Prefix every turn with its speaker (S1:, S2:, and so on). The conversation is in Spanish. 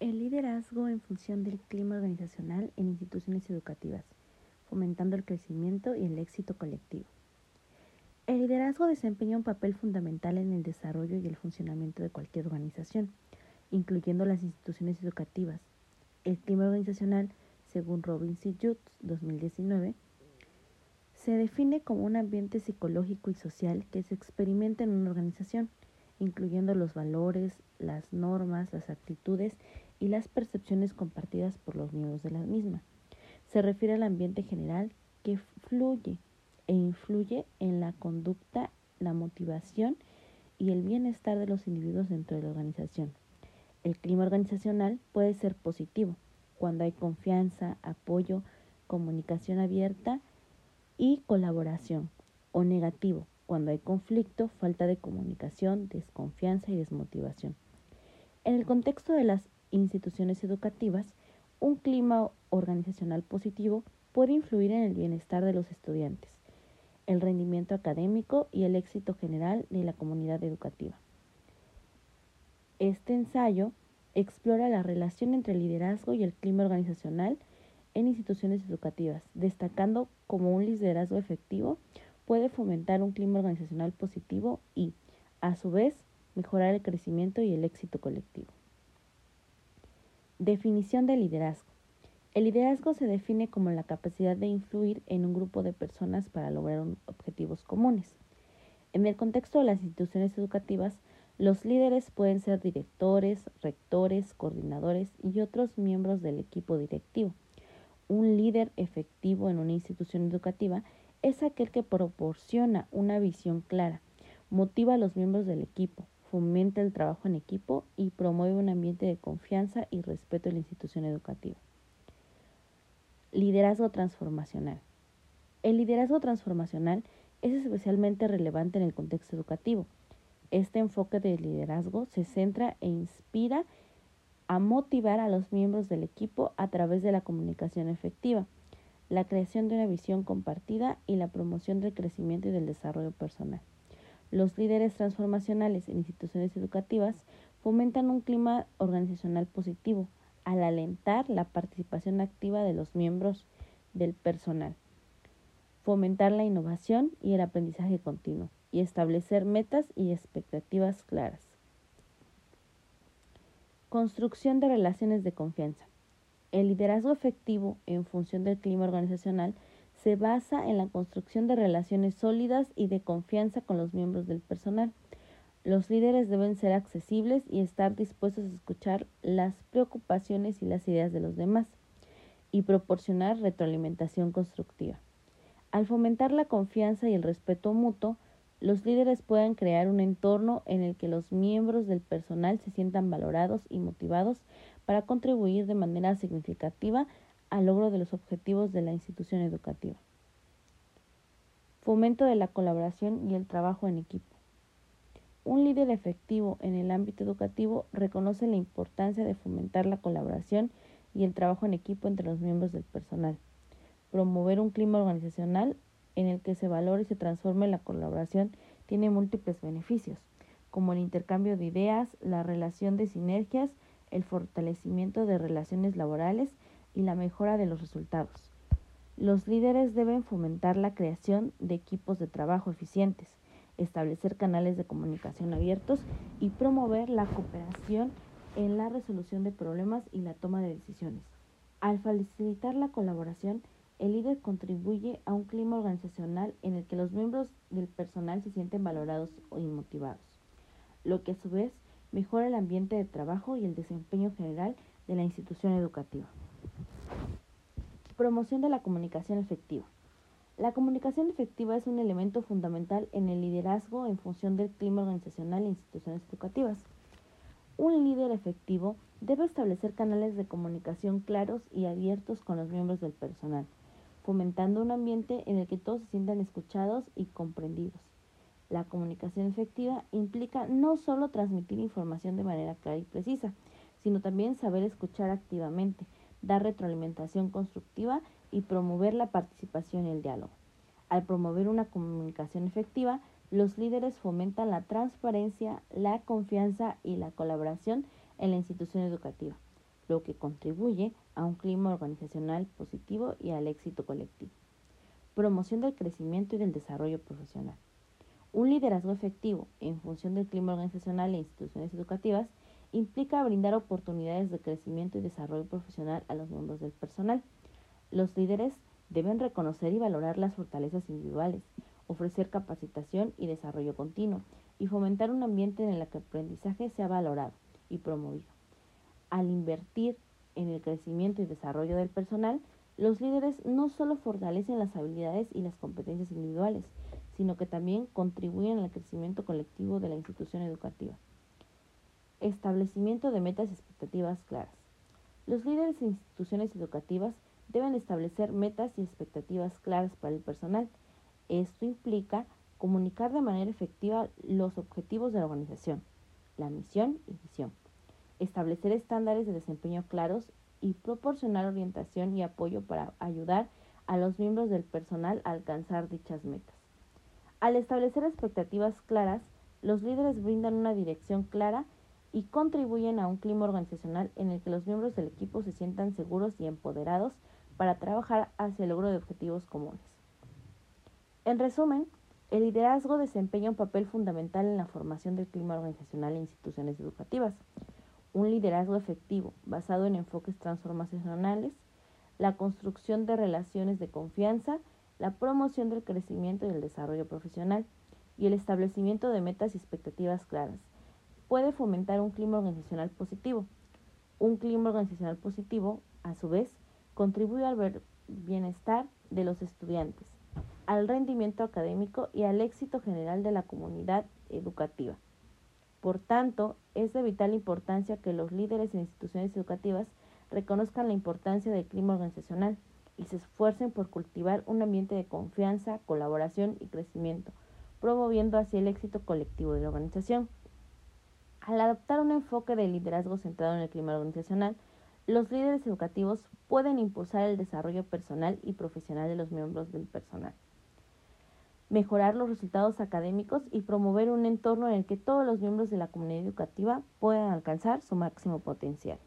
S1: El liderazgo en función del clima organizacional en instituciones educativas, fomentando el crecimiento y el éxito colectivo. El liderazgo desempeña un papel fundamental en el desarrollo y el funcionamiento de cualquier organización, incluyendo las instituciones educativas. El clima organizacional, según Robin C. Jutz 2019, se define como un ambiente psicológico y social que se experimenta en una organización, incluyendo los valores, las normas, las actitudes y las percepciones compartidas por los miembros de la misma. Se refiere al ambiente general que fluye e influye en la conducta, la motivación y el bienestar de los individuos dentro de la organización. El clima organizacional puede ser positivo cuando hay confianza, apoyo, comunicación abierta y colaboración, o negativo cuando hay conflicto, falta de comunicación, desconfianza y desmotivación. En el contexto de las instituciones educativas, un clima organizacional positivo puede influir en el bienestar de los estudiantes, el rendimiento académico y el éxito general de la comunidad educativa. Este ensayo explora la relación entre el liderazgo y el clima organizacional en instituciones educativas, destacando como un liderazgo efectivo puede fomentar un clima organizacional positivo y, a su vez, mejorar el crecimiento y el éxito colectivo. Definición de liderazgo. El liderazgo se define como la capacidad de influir en un grupo de personas para lograr objetivos comunes. En el contexto de las instituciones educativas, los líderes pueden ser directores, rectores, coordinadores y otros miembros del equipo directivo. Un líder efectivo en una institución educativa es aquel que proporciona una visión clara, motiva a los miembros del equipo, fomenta el trabajo en equipo y promueve un ambiente de confianza y respeto en la institución educativa. Liderazgo transformacional. El liderazgo transformacional es especialmente relevante en el contexto educativo. Este enfoque de liderazgo se centra e inspira a motivar a los miembros del equipo a través de la comunicación efectiva, la creación de una visión compartida y la promoción del crecimiento y del desarrollo personal. Los líderes transformacionales en instituciones educativas fomentan un clima organizacional positivo, al alentar la participación activa de los miembros del personal, fomentar la innovación y el aprendizaje continuo y establecer metas y expectativas claras. Construcción de relaciones de confianza. El liderazgo efectivo en función del clima organizacional se basa en la construcción de relaciones sólidas y de confianza con los miembros del personal. Los líderes deben ser accesibles y estar dispuestos a escuchar las preocupaciones y las ideas de los demás y proporcionar retroalimentación constructiva. Al fomentar la confianza y el respeto mutuo, los líderes pueden crear un entorno en el que los miembros del personal se sientan valorados y motivados para contribuir de manera significativa al logro de los objetivos de la institución educativa. Fomento de la colaboración y el trabajo en equipo. Un líder efectivo en el ámbito educativo reconoce la importancia de fomentar la colaboración y el trabajo en equipo entre los miembros del personal, promover un clima organizacional en el que se valore y se transforme la colaboración tiene múltiples beneficios, como el intercambio de ideas, la relación de sinergias, el fortalecimiento de relaciones laborales y la mejora de los resultados. Los líderes deben fomentar la creación de equipos de trabajo eficientes, establecer canales de comunicación abiertos y promover la cooperación en la resolución de problemas y la toma de decisiones. Al facilitar la colaboración, el líder contribuye a un clima organizacional en el que los miembros del personal se sienten valorados y motivados, lo que a su vez mejora el ambiente de trabajo y el desempeño general de la institución educativa. Promoción de la comunicación efectiva. La comunicación efectiva es un elemento fundamental en el liderazgo en función del clima organizacional e instituciones educativas. Un líder efectivo debe establecer canales de comunicación claros y abiertos con los miembros del personal, fomentando un ambiente en el que todos se sientan escuchados y comprendidos. La comunicación efectiva implica no solo transmitir información de manera clara y precisa, sino también saber escuchar activamente, dar retroalimentación constructiva y promover la participación y el diálogo. Al promover una comunicación efectiva, los líderes fomentan la transparencia, la confianza y la colaboración en la institución educativa, lo que contribuye a un clima organizacional positivo y al éxito colectivo. Promoción del crecimiento y del desarrollo profesional. Un liderazgo efectivo en función del clima organizacional e instituciones educativas implica brindar oportunidades de crecimiento y desarrollo profesional a los miembros del personal. Los líderes deben reconocer y valorar las fortalezas individuales, ofrecer capacitación y desarrollo continuo y fomentar un ambiente en el que el aprendizaje sea valorado y promovido. Al invertir en el crecimiento y desarrollo del personal, los líderes no solo fortalecen las habilidades y las competencias individuales, sino que también contribuyen al crecimiento colectivo de la institución educativa. Establecimiento de metas y expectativas claras. Los líderes de instituciones educativas deben establecer metas y expectativas claras para el personal. Esto implica comunicar de manera efectiva los objetivos de la organización, la misión y visión, establecer estándares de desempeño claros y proporcionar orientación y apoyo para ayudar a los miembros del personal a alcanzar dichas metas. Al establecer expectativas claras, los líderes brindan una dirección clara y contribuyen a un clima organizacional en el que los miembros del equipo se sientan seguros y empoderados para trabajar hacia el logro de objetivos comunes. En resumen, el liderazgo desempeña un papel fundamental en la formación del clima organizacional en instituciones educativas. Un liderazgo efectivo, basado en enfoques transformacionales, la construcción de relaciones de confianza la promoción del crecimiento y el desarrollo profesional y el establecimiento de metas y expectativas claras. Puede fomentar un clima organizacional positivo. Un clima organizacional positivo, a su vez, contribuye al bienestar de los estudiantes, al rendimiento académico y al éxito general de la comunidad educativa. Por tanto, es de vital importancia que los líderes en instituciones educativas reconozcan la importancia del clima organizacional y se esfuercen por cultivar un ambiente de confianza, colaboración y crecimiento, promoviendo así el éxito colectivo de la organización. Al adoptar un enfoque de liderazgo centrado en el clima organizacional, los líderes educativos pueden impulsar el desarrollo personal y profesional de los miembros del personal, mejorar los resultados académicos y promover un entorno en el que todos los miembros de la comunidad educativa puedan alcanzar su máximo potencial.